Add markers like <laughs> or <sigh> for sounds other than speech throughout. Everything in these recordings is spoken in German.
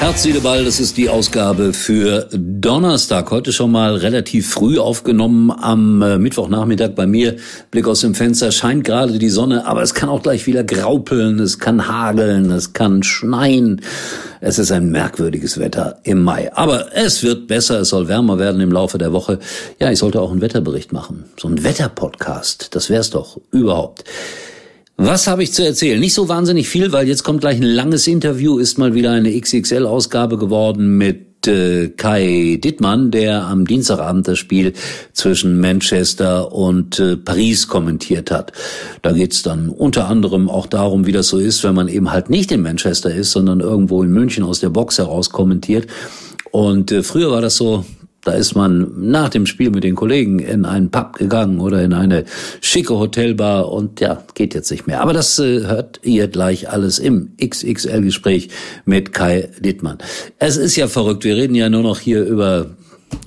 Herz, Ball, das ist die Ausgabe für Donnerstag. Heute schon mal relativ früh aufgenommen am äh, Mittwochnachmittag bei mir. Blick aus dem Fenster, scheint gerade die Sonne, aber es kann auch gleich wieder graupeln, es kann hageln, es kann schneien. Es ist ein merkwürdiges Wetter im Mai. Aber es wird besser, es soll wärmer werden im Laufe der Woche. Ja, ich sollte auch einen Wetterbericht machen. So ein Wetterpodcast, das wär's doch überhaupt. Was habe ich zu erzählen? Nicht so wahnsinnig viel, weil jetzt kommt gleich ein langes Interview, ist mal wieder eine XXL-Ausgabe geworden mit äh, Kai Dittmann, der am Dienstagabend das Spiel zwischen Manchester und äh, Paris kommentiert hat. Da geht's dann unter anderem auch darum, wie das so ist, wenn man eben halt nicht in Manchester ist, sondern irgendwo in München aus der Box heraus kommentiert. Und äh, früher war das so, da ist man nach dem Spiel mit den Kollegen in einen Pub gegangen oder in eine schicke Hotelbar und ja, geht jetzt nicht mehr. Aber das äh, hört ihr gleich alles im XXL-Gespräch mit Kai Dittmann. Es ist ja verrückt, wir reden ja nur noch hier über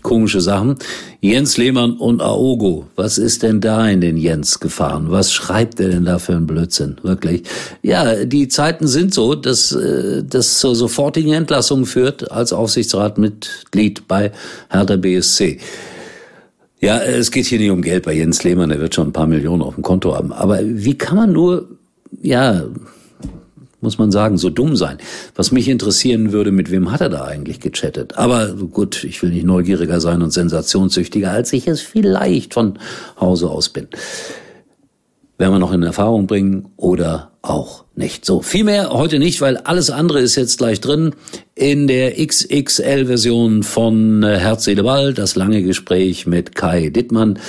komische Sachen. Jens Lehmann und Aogo, was ist denn da in den Jens gefahren? Was schreibt er denn da für einen Blödsinn? Wirklich. Ja, die Zeiten sind so, dass äh, das zur sofortigen Entlassung führt als Aufsichtsratmitglied bei Hertha BSC. Ja, es geht hier nicht um Geld bei Jens Lehmann, er wird schon ein paar Millionen auf dem Konto haben. Aber wie kann man nur, ja, muss man sagen, so dumm sein. Was mich interessieren würde, mit wem hat er da eigentlich gechattet? Aber gut, ich will nicht neugieriger sein und sensationssüchtiger, als ich es vielleicht von Hause aus bin. Werden wir noch in Erfahrung bringen oder auch nicht. So, viel mehr heute nicht, weil alles andere ist jetzt gleich drin in der XXL-Version von äh, Herz, Seele, Ball, das lange Gespräch mit Kai Dittmann.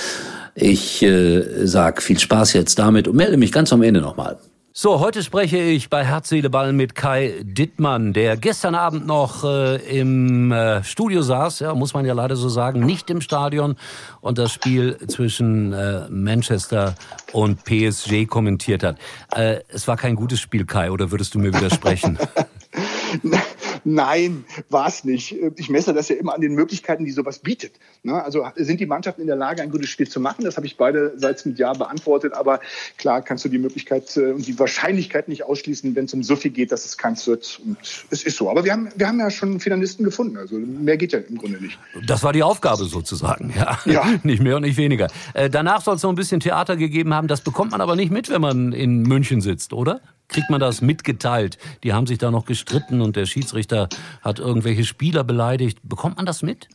Ich äh, sag viel Spaß jetzt damit und melde mich ganz am Ende nochmal. So, heute spreche ich bei Herz, Seele, Ball mit Kai Dittmann, der gestern Abend noch äh, im äh, Studio saß, ja, muss man ja leider so sagen, nicht im Stadion und das Spiel zwischen äh, Manchester und PSG kommentiert hat. Äh, es war kein gutes Spiel, Kai, oder würdest du mir widersprechen? <laughs> Nein, war es nicht. Ich messe das ja immer an den Möglichkeiten, die sowas bietet. Ne? Also sind die Mannschaften in der Lage, ein gutes Spiel zu machen? Das habe ich beiderseits mit Ja beantwortet. Aber klar kannst du die Möglichkeit äh, und die Wahrscheinlichkeit nicht ausschließen, wenn es um so viel geht, dass es keins wird. Und es ist so. Aber wir haben, wir haben ja schon Finalisten gefunden. Also mehr geht ja im Grunde nicht. Das war die Aufgabe sozusagen. Ja, ja. <laughs> nicht mehr und nicht weniger. Äh, danach soll es noch ein bisschen Theater gegeben haben. Das bekommt man aber nicht mit, wenn man in München sitzt, oder? Kriegt man das mitgeteilt? Die haben sich da noch gestritten und der Schiedsrichter hat irgendwelche Spieler beleidigt. Bekommt man das mit?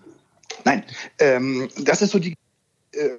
Nein, ähm, das ist so die. Äh,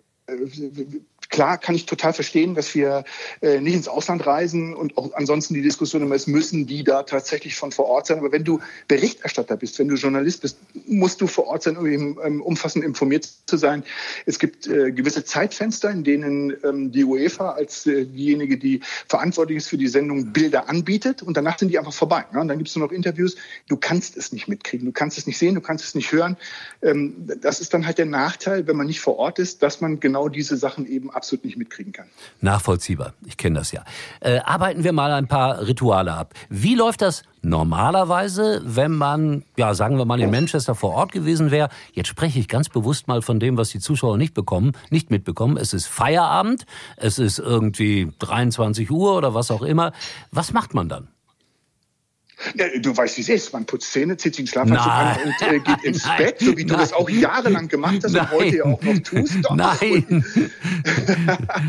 Klar kann ich total verstehen, dass wir äh, nicht ins Ausland reisen und auch ansonsten die Diskussion immer ist, müssen die da tatsächlich von vor Ort sein. Aber wenn du Berichterstatter bist, wenn du Journalist bist, musst du vor Ort sein, um ähm, umfassend informiert zu sein. Es gibt äh, gewisse Zeitfenster, in denen ähm, die UEFA als äh, diejenige, die verantwortlich ist für die Sendung, Bilder anbietet und danach sind die einfach vorbei. Ne? Und dann gibt es nur noch Interviews. Du kannst es nicht mitkriegen, du kannst es nicht sehen, du kannst es nicht hören. Ähm, das ist dann halt der Nachteil, wenn man nicht vor Ort ist, dass man genau diese Sachen eben absolut nicht mitkriegen kann. Nachvollziehbar, ich kenne das ja. Äh, arbeiten wir mal ein paar Rituale ab. Wie läuft das normalerweise, wenn man, ja, sagen wir mal, in Manchester vor Ort gewesen wäre? Jetzt spreche ich ganz bewusst mal von dem, was die Zuschauer nicht bekommen, nicht mitbekommen. Es ist Feierabend, es ist irgendwie 23 Uhr oder was auch immer. Was macht man dann? Ja, du weißt, wie es ist. Man putzt Zähne, zieht sich den Schlafanzug an und äh, geht ins <laughs> Nein. Bett, so wie du Nein. das auch jahrelang gemacht hast Nein. und heute ja auch noch tust. Doch. Nein. <laughs>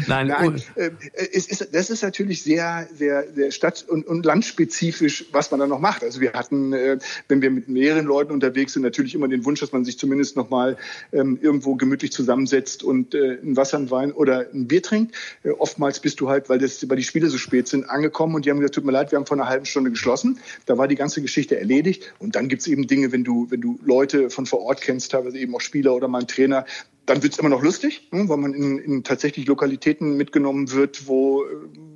Nein. Nein. Äh, es ist, das ist natürlich sehr, sehr, sehr stadt- und, und landspezifisch, was man da noch macht. Also wir hatten, äh, wenn wir mit mehreren Leuten unterwegs sind, natürlich immer den Wunsch, dass man sich zumindest noch mal ähm, irgendwo gemütlich zusammensetzt und äh, ein Wasser, ein Wein oder ein Bier trinkt. Äh, oftmals bist du halt, weil, das, weil die Spiele so spät sind, angekommen und die haben gesagt, tut mir leid, wir haben vor einer halben Stunde geschlossen. Da war die ganze Geschichte erledigt. Und dann gibt es eben Dinge, wenn du, wenn du Leute von vor Ort kennst, teilweise eben auch Spieler oder mal einen Trainer, dann wird es immer noch lustig, ne, weil man in, in tatsächlich Lokalitäten mitgenommen wird, wo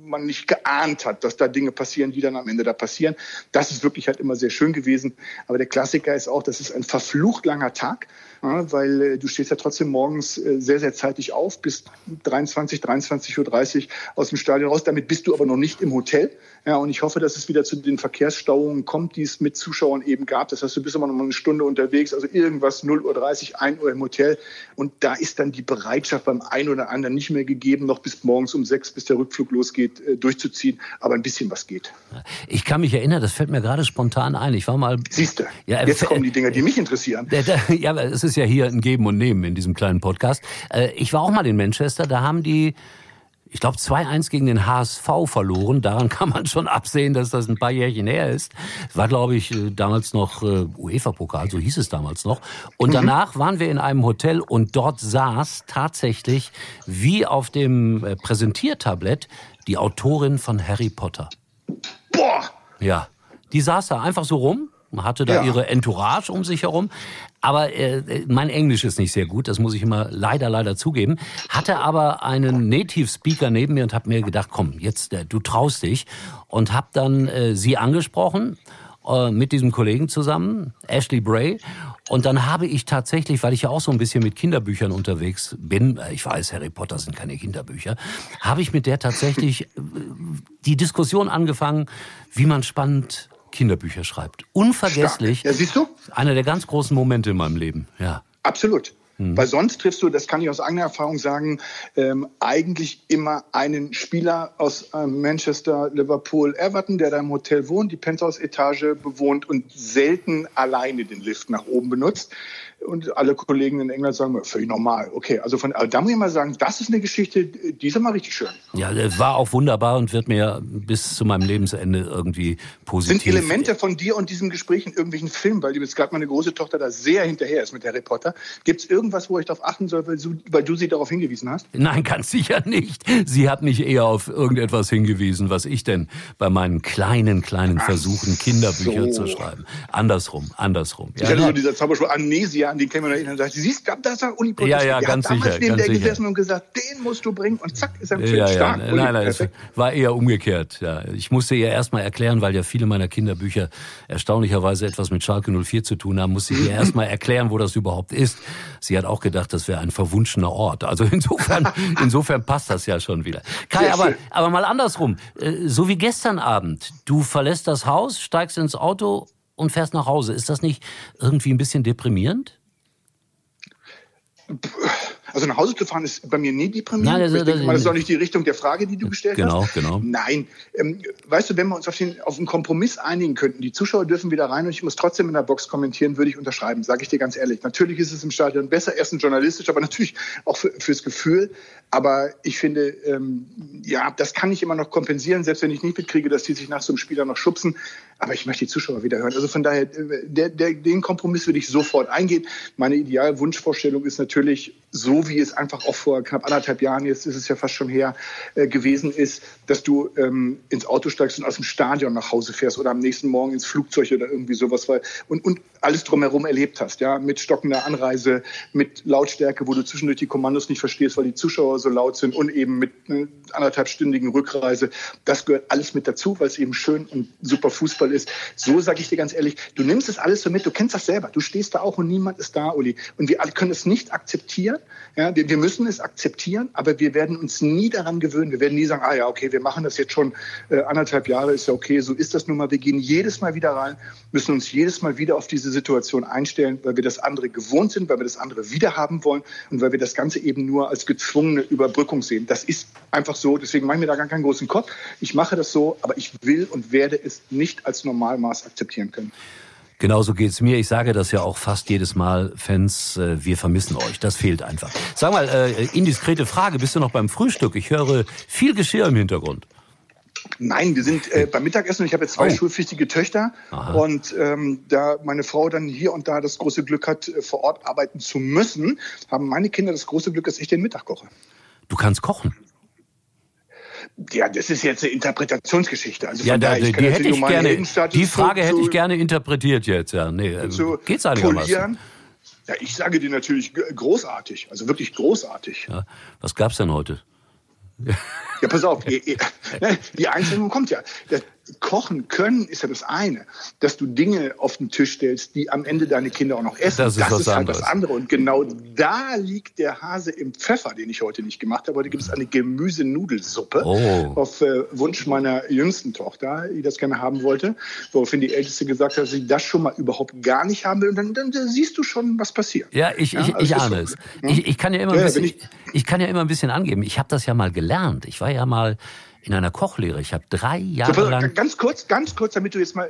man nicht geahnt hat, dass da Dinge passieren, die dann am Ende da passieren. Das ist wirklich halt immer sehr schön gewesen. Aber der Klassiker ist auch, das ist ein verflucht langer Tag ja, weil äh, du stehst ja trotzdem morgens äh, sehr, sehr zeitig auf, bis 23, 23.30 Uhr aus dem Stadion raus. Damit bist du aber noch nicht im Hotel. Ja, und ich hoffe, dass es wieder zu den Verkehrsstauungen kommt, die es mit Zuschauern eben gab. Das heißt, du bist immer noch mal eine Stunde unterwegs, also irgendwas 0.30 Uhr, 1 Uhr im Hotel. Und da ist dann die Bereitschaft beim einen oder anderen nicht mehr gegeben, noch bis morgens um sechs, bis der Rückflug losgeht, äh, durchzuziehen. Aber ein bisschen was geht. Ich kann mich erinnern, das fällt mir gerade spontan ein. Ich war mal. Siehst du, ja, jetzt kommen die Dinge, die mich interessieren. <laughs> Ja, es ist ja hier ein Geben und Nehmen in diesem kleinen Podcast. Äh, ich war auch mal in Manchester, da haben die ich glaube, 2-1 gegen den HSV verloren. Daran <laughs> kann man schon absehen, dass das ein paar Jährchen her ist. War, glaube ich, äh, damals noch äh, UEFA-Pokal, so hieß es damals noch. Und mhm. danach waren wir in einem Hotel und dort saß tatsächlich wie auf dem Präsentiertablett die Autorin von Harry Potter. Boah! Ja, die saß da einfach so rum hatte da ja. ihre Entourage um sich herum. Aber äh, mein Englisch ist nicht sehr gut, das muss ich immer leider, leider zugeben. Hatte aber einen Native Speaker neben mir und habe mir gedacht, komm, jetzt, äh, du traust dich. Und habe dann äh, sie angesprochen äh, mit diesem Kollegen zusammen, Ashley Bray. Und dann habe ich tatsächlich, weil ich ja auch so ein bisschen mit Kinderbüchern unterwegs bin, äh, ich weiß, Harry Potter sind keine Kinderbücher, habe ich mit der tatsächlich äh, die Diskussion angefangen, wie man spannend Kinderbücher schreibt. Unvergesslich. Stark. Ja, siehst du? Einer der ganz großen Momente in meinem Leben. Ja. Absolut. Hm. Weil sonst triffst du, das kann ich aus eigener Erfahrung sagen, ähm, eigentlich immer einen Spieler aus ähm, Manchester, Liverpool, Everton, der da im Hotel wohnt, die Penthouse-Etage bewohnt und selten alleine den Lift nach oben benutzt. Und alle Kollegen in England sagen, völlig normal. Okay, also von, also da muss ich mal sagen, das ist eine Geschichte, die ist mal richtig schön. Ja, war auch wunderbar und wird mir bis zu meinem Lebensende irgendwie positiv. Sind Elemente von dir und diesem Gespräch in irgendwelchen Filmen, weil jetzt gerade meine große Tochter da sehr hinterher ist mit Harry Potter. Gibt es irgendwas, wo ich darauf achten soll, weil du, weil du sie darauf hingewiesen hast? Nein, ganz sicher nicht. Sie hat mich eher auf irgendetwas hingewiesen, was ich denn bei meinen kleinen, kleinen Versuchen, Kinderbücher so. zu schreiben. Andersrum, andersrum. Ja, ich hatte so dieser Zauberspruch Amnesia an die käme man erinnern und sagt, siehst du, das war Uli Ja, ja, der ganz hat damals sicher. neben der sicher. gesessen und gesagt, den musst du bringen und zack, ist er ja, stark. Ja, nein, nein, es war eher umgekehrt. Ja. Ich musste ihr erstmal erklären, weil ja viele meiner Kinderbücher erstaunlicherweise etwas mit Schalke 04 zu tun haben, musste ich ihr <laughs> erstmal erklären, wo das überhaupt ist. Sie hat auch gedacht, das wäre ein verwunschener Ort. Also insofern, <laughs> insofern passt das ja schon wieder. Kai, aber, aber mal andersrum. Äh, so wie gestern Abend. Du verlässt das Haus, steigst ins Auto und fährst nach Hause. Ist das nicht irgendwie ein bisschen deprimierend? Also nach Hause zu fahren ist bei mir nie deprimierend. Nein, das, ich denke mal, das ist auch nicht die Richtung der Frage, die du gestellt genau, hast. Genau, genau. Nein, ähm, weißt du, wenn wir uns auf, den, auf einen Kompromiss einigen könnten, die Zuschauer dürfen wieder rein und ich muss trotzdem in der Box kommentieren, würde ich unterschreiben, sage ich dir ganz ehrlich. Natürlich ist es im Stadion besser, erstens journalistisch, aber natürlich auch für, fürs Gefühl. Aber ich finde, ähm, ja, das kann ich immer noch kompensieren, selbst wenn ich nicht mitkriege, dass die sich nach so einem Spieler noch schubsen. Aber ich möchte die Zuschauer wieder hören. Also von daher, äh, der, der, den Kompromiss würde ich sofort eingehen. Meine Idealwunschvorstellung ist natürlich so, wie es einfach auch vor knapp anderthalb Jahren, jetzt ist es ja fast schon her, äh, gewesen ist, dass du ähm, ins Auto steigst und aus dem Stadion nach Hause fährst oder am nächsten Morgen ins Flugzeug oder irgendwie sowas weil, und, und alles drumherum erlebt hast, ja, mit stockender Anreise, mit Lautstärke, wo du zwischendurch die Kommandos nicht verstehst, weil die Zuschauer so laut sind und eben mit einer anderthalbstündigen Rückreise. Das gehört alles mit dazu, weil es eben schön und super Fußball ist. So sage ich dir ganz ehrlich, du nimmst es alles so mit, du kennst das selber, du stehst da auch und niemand ist da, Uli. Und wir alle können es nicht akzeptieren, ja, wir, müssen es akzeptieren, aber wir werden uns nie daran gewöhnen. Wir werden nie sagen, ah ja, okay, wir machen das jetzt schon äh, anderthalb Jahre, ist ja okay, so ist das nun mal. Wir gehen jedes Mal wieder rein, müssen uns jedes Mal wieder auf diese Situation einstellen, weil wir das andere gewohnt sind, weil wir das andere wieder haben wollen und weil wir das Ganze eben nur als gezwungene Überbrückung sehen. Das ist einfach so, deswegen mache ich mir da gar keinen großen Kopf. Ich mache das so, aber ich will und werde es nicht als Normalmaß akzeptieren können. Genauso geht's mir. Ich sage das ja auch fast jedes Mal, Fans, äh, wir vermissen euch. Das fehlt einfach. Sag mal, äh, indiskrete Frage, bist du noch beim Frühstück? Ich höre viel Geschirr im Hintergrund. Nein, wir sind äh, beim Mittagessen. Ich habe jetzt zwei oh. schulpflichtige Töchter Aha. und ähm, da meine Frau dann hier und da das große Glück hat, äh, vor Ort arbeiten zu müssen, haben meine Kinder das große Glück, dass ich den Mittag koche. Du kannst kochen. Ja, das ist jetzt eine Interpretationsgeschichte. Also ja, da, die, die hätte ich gerne. Die Frage zu, hätte ich gerne interpretiert jetzt. Ja, nee, äh, zu geht's einigermaßen? Ja, ich sage dir natürlich großartig, also wirklich großartig. Ja, was gab's denn heute? Ja, pass auf, <laughs> ne, die Einschränkung kommt ja. Kochen können ist ja das eine, dass du Dinge auf den Tisch stellst, die am Ende deine Kinder auch noch essen. Das ist, das ist halt das andere. Und genau da liegt der Hase im Pfeffer, den ich heute nicht gemacht habe. Heute gibt es eine Gemüsenudelsuppe oh. auf äh, Wunsch meiner jüngsten Tochter, die das gerne haben wollte, woraufhin die Älteste gesagt hat, dass sie das schon mal überhaupt gar nicht haben will. Und dann, dann, dann siehst du schon, was passiert. Ja, ich, ich, also ich ahne es. Hm? Ich, ich, kann ja immer ein bisschen, ich, ich kann ja immer ein bisschen angeben. Ich habe das ja mal gelernt. Ich war ja mal in einer Kochlehre. Ich habe drei Jahre so, lang. Ganz kurz, ganz kurz, damit du jetzt mal.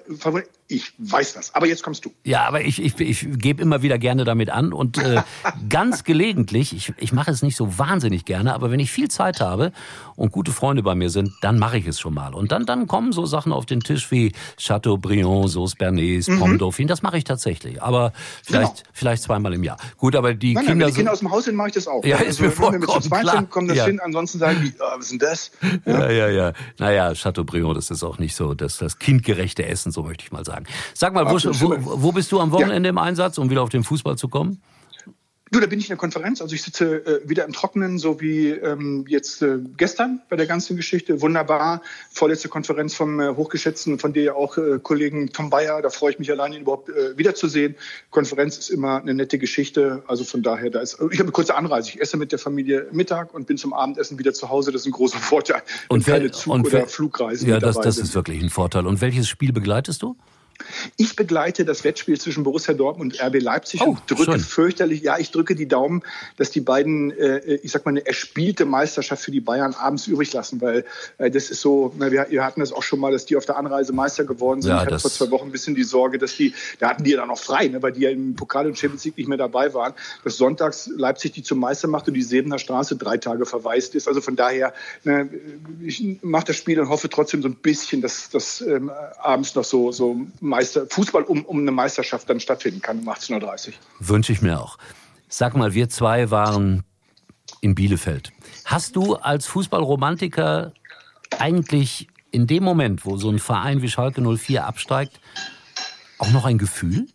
Ich weiß das, aber jetzt kommst du. Ja, aber ich, ich, ich gebe immer wieder gerne damit an und äh, <laughs> ganz gelegentlich, ich, ich mache es nicht so wahnsinnig gerne, aber wenn ich viel Zeit habe und gute Freunde bei mir sind, dann mache ich es schon mal. Und dann, dann kommen so Sachen auf den Tisch wie Chateaubriand, Sauce Bernays, mhm. Pomme Dauphine, das mache ich tatsächlich. Aber vielleicht, genau. vielleicht zweimal im Jahr. Gut, aber die nein, Kinder. Wenn die Kinder aus dem Haus sind, mache ich das auch. Ja, ist also, mir vollkommen wenn wir zu zweit klar. sind, kommen das ja. hin, ansonsten sagen die, oh, was ist denn das? Ja, ja, ja. Ja. Naja, Chateaubriand, das ist auch nicht so das, das kindgerechte Essen, so möchte ich mal sagen. Sag mal, wo, wo, wo bist du am Wochenende ja. im Einsatz, um wieder auf den Fußball zu kommen? Du, da bin ich in der Konferenz. Also ich sitze äh, wieder im Trockenen, so wie ähm, jetzt äh, gestern bei der ganzen Geschichte. Wunderbar. Vorletzte Konferenz vom äh, hochgeschätzten, von dir auch äh, Kollegen Tom Bayer. Da freue ich mich allein, ihn überhaupt äh, wiederzusehen. Konferenz ist immer eine nette Geschichte. Also von daher, da ist. Ich habe eine kurze Anreise. Ich esse mit der Familie Mittag und bin zum Abendessen wieder zu Hause. Das ist ein großer Vorteil. Und keine Zug- und oder Flugreisen. Ja, das, das ist wirklich ein Vorteil. Und welches Spiel begleitest du? Ich begleite das Wettspiel zwischen Borussia Dortmund und RB Leipzig oh, und drücke schön. fürchterlich, ja, ich drücke die Daumen, dass die beiden, äh, ich sag mal, eine erspielte Meisterschaft für die Bayern abends übrig lassen, weil äh, das ist so, na, wir, wir, hatten das auch schon mal, dass die auf der Anreise Meister geworden sind. Ja, ich hatte vor zwei Wochen ein bisschen die Sorge, dass die, da hatten die ja dann noch frei, ne, weil die ja im Pokal und Champions League nicht mehr dabei waren, dass sonntags Leipzig die zum Meister macht und die Sebener Straße drei Tage verwaist ist. Also von daher, ne, ich mache das Spiel und hoffe trotzdem so ein bisschen, dass das ähm, abends noch so, so Meister, Fußball um, um eine Meisterschaft dann stattfinden kann um 18.30 Uhr. Wünsche ich mir auch. Sag mal, wir zwei waren in Bielefeld. Hast du als Fußballromantiker eigentlich in dem Moment, wo so ein Verein wie Schalke 04 absteigt, auch noch ein Gefühl?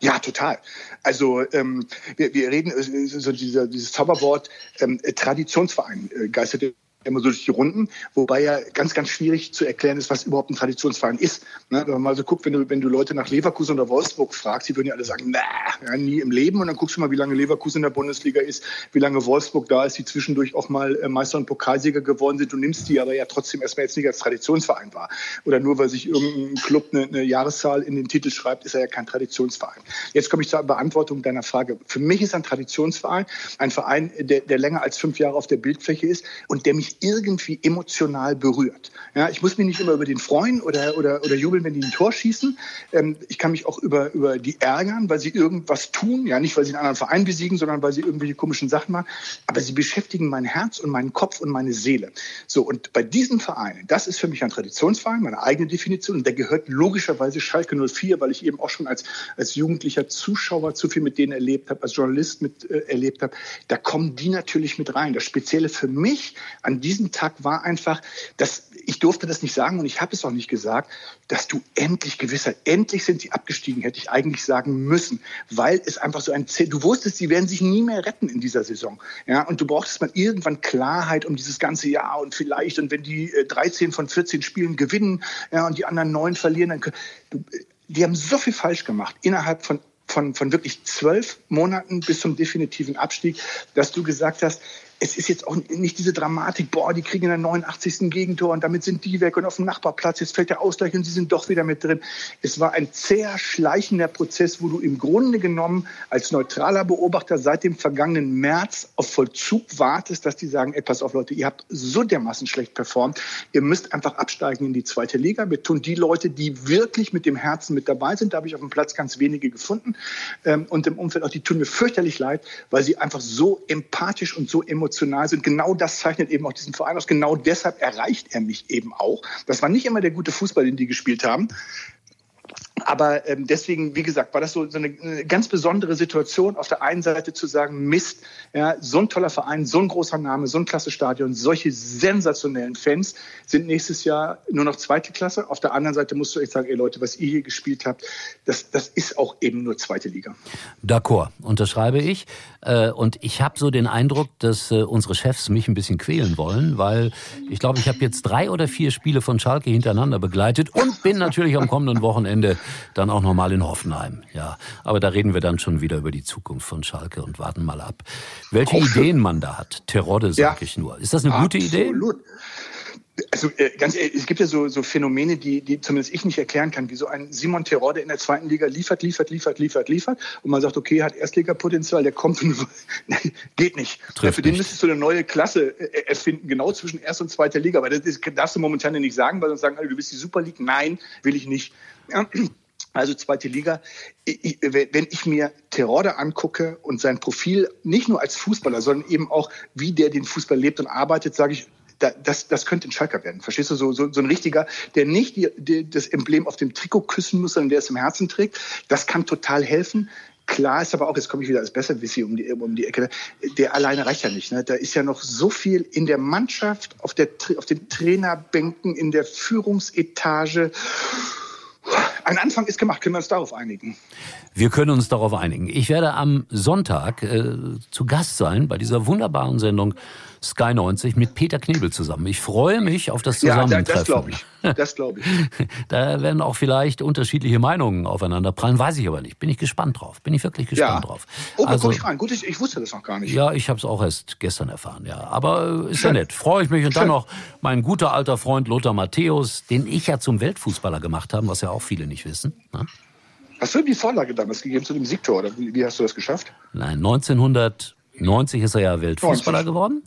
Ja, total. Also ähm, wir, wir reden äh, so dieser, dieses Zauberwort ähm, Traditionsverein äh, geistert immer so durch die Runden, wobei ja ganz, ganz schwierig zu erklären ist, was überhaupt ein Traditionsverein ist. Ne? Wenn man mal so guckt, wenn du, wenn du Leute nach Leverkusen oder Wolfsburg fragst, die würden ja alle sagen, na, ja, nie im Leben. Und dann guckst du mal, wie lange Leverkusen in der Bundesliga ist, wie lange Wolfsburg da ist, die zwischendurch auch mal äh, Meister und Pokalsieger geworden sind. Du nimmst die aber ja trotzdem erstmal jetzt nicht als Traditionsverein wahr. Oder nur, weil sich irgendein Club eine, eine Jahreszahl in den Titel schreibt, ist er ja kein Traditionsverein. Jetzt komme ich zur Beantwortung deiner Frage. Für mich ist ein Traditionsverein ein Verein, der, der länger als fünf Jahre auf der Bildfläche ist und der mich irgendwie emotional berührt. Ja, ich muss mich nicht immer über den freuen oder, oder, oder jubeln, wenn die ein Tor schießen. Ähm, ich kann mich auch über, über die ärgern, weil sie irgendwas tun. Ja, nicht, weil sie einen anderen Verein besiegen, sondern weil sie irgendwelche komischen Sachen machen. Aber sie beschäftigen mein Herz und meinen Kopf und meine Seele. So, und bei diesem Verein, das ist für mich ein Traditionsverein, meine eigene Definition. Und der gehört logischerweise Schalke 04, weil ich eben auch schon als, als jugendlicher Zuschauer zu viel mit denen erlebt habe, als Journalist mit äh, erlebt habe. Da kommen die natürlich mit rein. Das Spezielle für mich an diesem Tag war einfach, dass ich durfte das nicht sagen und ich habe es auch nicht gesagt, dass du endlich Gewissheit, endlich sind sie abgestiegen, hätte ich eigentlich sagen müssen, weil es einfach so ein, du wusstest, sie werden sich nie mehr retten in dieser Saison. Ja, und du brauchtest mal irgendwann Klarheit um dieses ganze Jahr und vielleicht, und wenn die 13 äh, von 14 Spielen gewinnen, ja, und die anderen neun verlieren, dann, du, die haben so viel falsch gemacht innerhalb von von, von wirklich zwölf Monaten bis zum definitiven Abstieg, dass du gesagt hast, es ist jetzt auch nicht diese Dramatik, boah, die kriegen in der 89. Gegentor und damit sind die weg und auf dem Nachbarplatz, jetzt fällt der Ausgleich und sie sind doch wieder mit drin. Es war ein zäher, schleichender Prozess, wo du im Grunde genommen als neutraler Beobachter seit dem vergangenen März auf Vollzug wartest, dass die sagen, ey, pass auf Leute, ihr habt so dermaßen schlecht performt, ihr müsst einfach absteigen in die zweite Liga. Wir tun die Leute, die wirklich mit dem Herzen mit dabei sind, da habe ich auf dem Platz ganz wenige gefunden ähm, und im Umfeld auch, die tun mir fürchterlich leid, weil sie einfach so empathisch und so emotional emotional sind. Genau das zeichnet eben auch diesen Verein aus. Genau deshalb erreicht er mich eben auch. Das war nicht immer der gute Fußball, den die gespielt haben. Aber ähm, deswegen, wie gesagt, war das so, so eine, eine, ganz besondere Situation, auf der einen Seite zu sagen, Mist, ja, so ein toller Verein, so ein großer Name, so ein klasse Stadion, solche sensationellen Fans sind nächstes Jahr nur noch zweite Klasse. Auf der anderen Seite musst du echt sagen, ey Leute, was ihr hier gespielt habt, das, das ist auch eben nur zweite Liga. D'accord, unterschreibe ich. Äh, und ich habe so den Eindruck, dass äh, unsere Chefs mich ein bisschen quälen wollen, weil ich glaube, ich habe jetzt drei oder vier Spiele von Schalke hintereinander begleitet und bin natürlich am kommenden Wochenende dann auch nochmal in Hoffenheim. Ja, aber da reden wir dann schon wieder über die Zukunft von Schalke und warten mal ab, welche. Ideen man da hat. Terodde, sag ja, ich nur. Ist das eine gute Idee? Absolut. Also äh, ganz ehrlich, es gibt ja so, so Phänomene, die, die zumindest ich nicht erklären kann, wie so ein Simon Terodde in der zweiten Liga liefert, liefert, liefert, liefert, liefert und man sagt, okay, hat Erstligapotenzial, der kommt und <laughs> geht nicht. Trifft Für den müsstest du eine neue Klasse äh, erfinden, genau zwischen Erst- und Zweiter Liga, weil das, das darfst du momentan ja nicht sagen, weil sonst sagen alle, du bist die Super League. Nein, will ich nicht. Ja <clears throat> also zweite Liga. wenn ich mir Terode angucke und sein Profil nicht nur als Fußballer, sondern eben auch, wie der den Fußball lebt und arbeitet, sage ich, das, das könnte ein Schalker werden. Verstehst du? So, so, so ein richtiger, der nicht die, die, das Emblem auf dem Trikot küssen muss, sondern der es im Herzen trägt. Das kann total helfen. Klar ist aber auch, jetzt komme ich wieder als Besserwissi um die, um die Ecke, der alleine reicht ja nicht. Ne? Da ist ja noch so viel in der Mannschaft, auf, der, auf den Trainerbänken, in der Führungsetage ein Anfang ist gemacht. Können wir uns darauf einigen? Wir können uns darauf einigen. Ich werde am Sonntag äh, zu Gast sein bei dieser wunderbaren Sendung Sky 90 mit Peter Knebel zusammen. Ich freue mich auf das Zusammentreffen. Ja, das glaube ich. Das glaube ich. <laughs> da werden auch vielleicht unterschiedliche Meinungen aufeinander prallen, weiß ich aber nicht. Bin ich gespannt drauf. Bin ich wirklich gespannt ja. drauf. Oh, also, komme ich rein. Gut, ich, ich, wusste das noch gar nicht. Ja, ich habe es auch erst gestern erfahren. Ja, aber äh, ist Schön. ja nett. Freue ich mich. Und Schön. dann <laughs> noch mein guter alter Freund Lothar Matthäus, den ich ja zum Weltfußballer gemacht habe, was ja auch viele nicht wissen. Ne? Hast du ihm die Vorlage damals gegeben zu dem Siegtor? Oder wie hast du das geschafft? Nein, 1990 ist er ja Weltfußballer 90. geworden.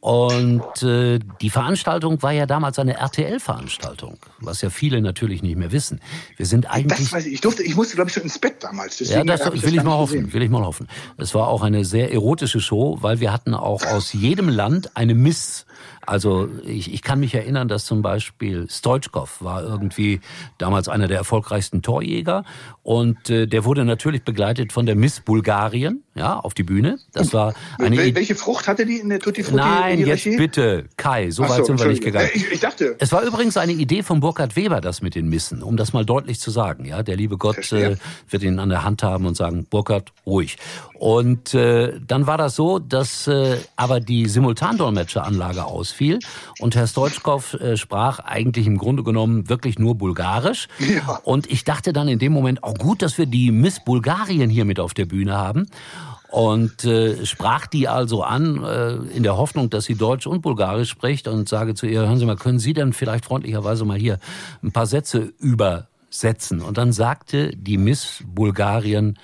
Und äh, die Veranstaltung war ja damals eine RTL-Veranstaltung, was ja viele natürlich nicht mehr wissen. Wir sind eigentlich. Das weiß ich. Ich durfte, ich musste glaube ich schon ins Bett damals. Deswegen ja, das will ich, ich mal hoffen. Gesehen. Will ich mal hoffen. Es war auch eine sehr erotische Show, weil wir hatten auch aus jedem Land eine Miss also ich, ich kann mich erinnern, dass zum Beispiel Stoichkov war irgendwie damals einer der erfolgreichsten Torjäger und äh, der wurde natürlich begleitet von der Miss Bulgarien, ja, auf die Bühne. Das war eine Wel Welche Frucht hatte die in der Tutti Frutti? Nein, jetzt bitte, Kai, so, so weit sind wir nicht gegangen. Ich, ich, dachte. Es war übrigens eine Idee von Burkhard Weber, das mit den Missen, um das mal deutlich zu sagen. Ja, der liebe Gott äh, wird ihn an der Hand haben und sagen, Burkhard, ruhig. Und äh, dann war das so, dass äh, aber die Simultandolmetscheranlage ausfiel fiel. Und Herr Stoitschkow äh, sprach eigentlich im Grunde genommen wirklich nur Bulgarisch. Ja. Und ich dachte dann in dem Moment, auch oh gut, dass wir die Miss Bulgarien hier mit auf der Bühne haben und äh, sprach die also an äh, in der Hoffnung, dass sie Deutsch und Bulgarisch spricht und sage zu ihr, hören Sie mal, können Sie denn vielleicht freundlicherweise mal hier ein paar Sätze übersetzen? Und dann sagte die Miss Bulgarien,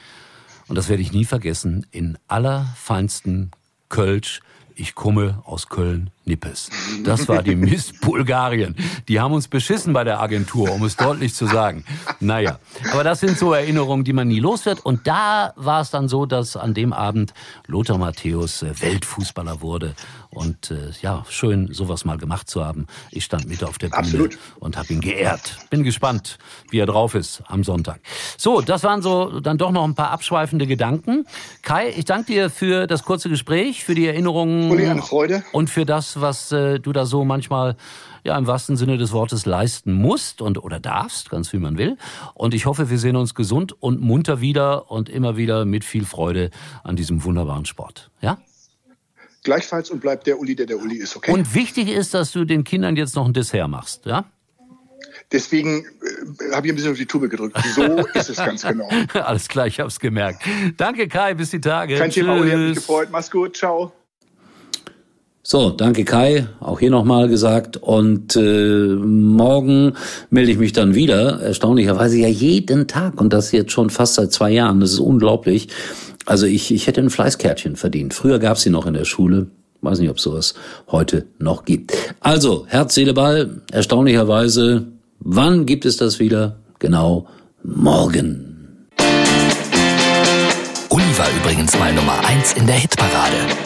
und das werde ich nie vergessen, in allerfeinsten Kölsch, ich komme aus Köln, Nippes. Das war die Miss <laughs> Bulgarien. Die haben uns beschissen bei der Agentur, um es deutlich zu sagen. Naja, aber das sind so Erinnerungen, die man nie los wird. Und da war es dann so, dass an dem Abend Lothar Matthäus äh, Weltfußballer wurde. Und äh, ja, schön, sowas mal gemacht zu haben. Ich stand mit auf der Bühne Absolut. und habe ihn geehrt. Bin gespannt, wie er drauf ist am Sonntag. So, das waren so dann doch noch ein paar abschweifende Gedanken. Kai, ich danke dir für das kurze Gespräch, für die Erinnerungen. Uli, eine Freude. Und für das, was äh, du da so manchmal ja im wahrsten Sinne des Wortes leisten musst und oder darfst, ganz wie man will. Und ich hoffe, wir sehen uns gesund und munter wieder und immer wieder mit viel Freude an diesem wunderbaren Sport. Ja? Gleichfalls und bleibt der Uli, der der Uli ist, okay? Und wichtig ist, dass du den Kindern jetzt noch ein Dessert machst, ja? Deswegen äh, habe ich ein bisschen auf die Tube gedrückt. So <laughs> ist es ganz genau. Alles klar, ich habe es gemerkt. Danke, Kai, bis die Tage. Kein Tschüss. Thema, Uli, hat mich gefreut. Mach's gut, ciao. So, danke Kai, auch hier nochmal gesagt. Und äh, morgen melde ich mich dann wieder, erstaunlicherweise ja jeden Tag und das jetzt schon fast seit zwei Jahren. Das ist unglaublich. Also ich, ich hätte ein Fleißkärtchen verdient. Früher gab es sie noch in der Schule. Weiß nicht, ob sowas heute noch gibt. Also, Herz, Seele, Ball, erstaunlicherweise, wann gibt es das wieder? Genau, morgen. Uli war übrigens mal Nummer eins in der Hitparade.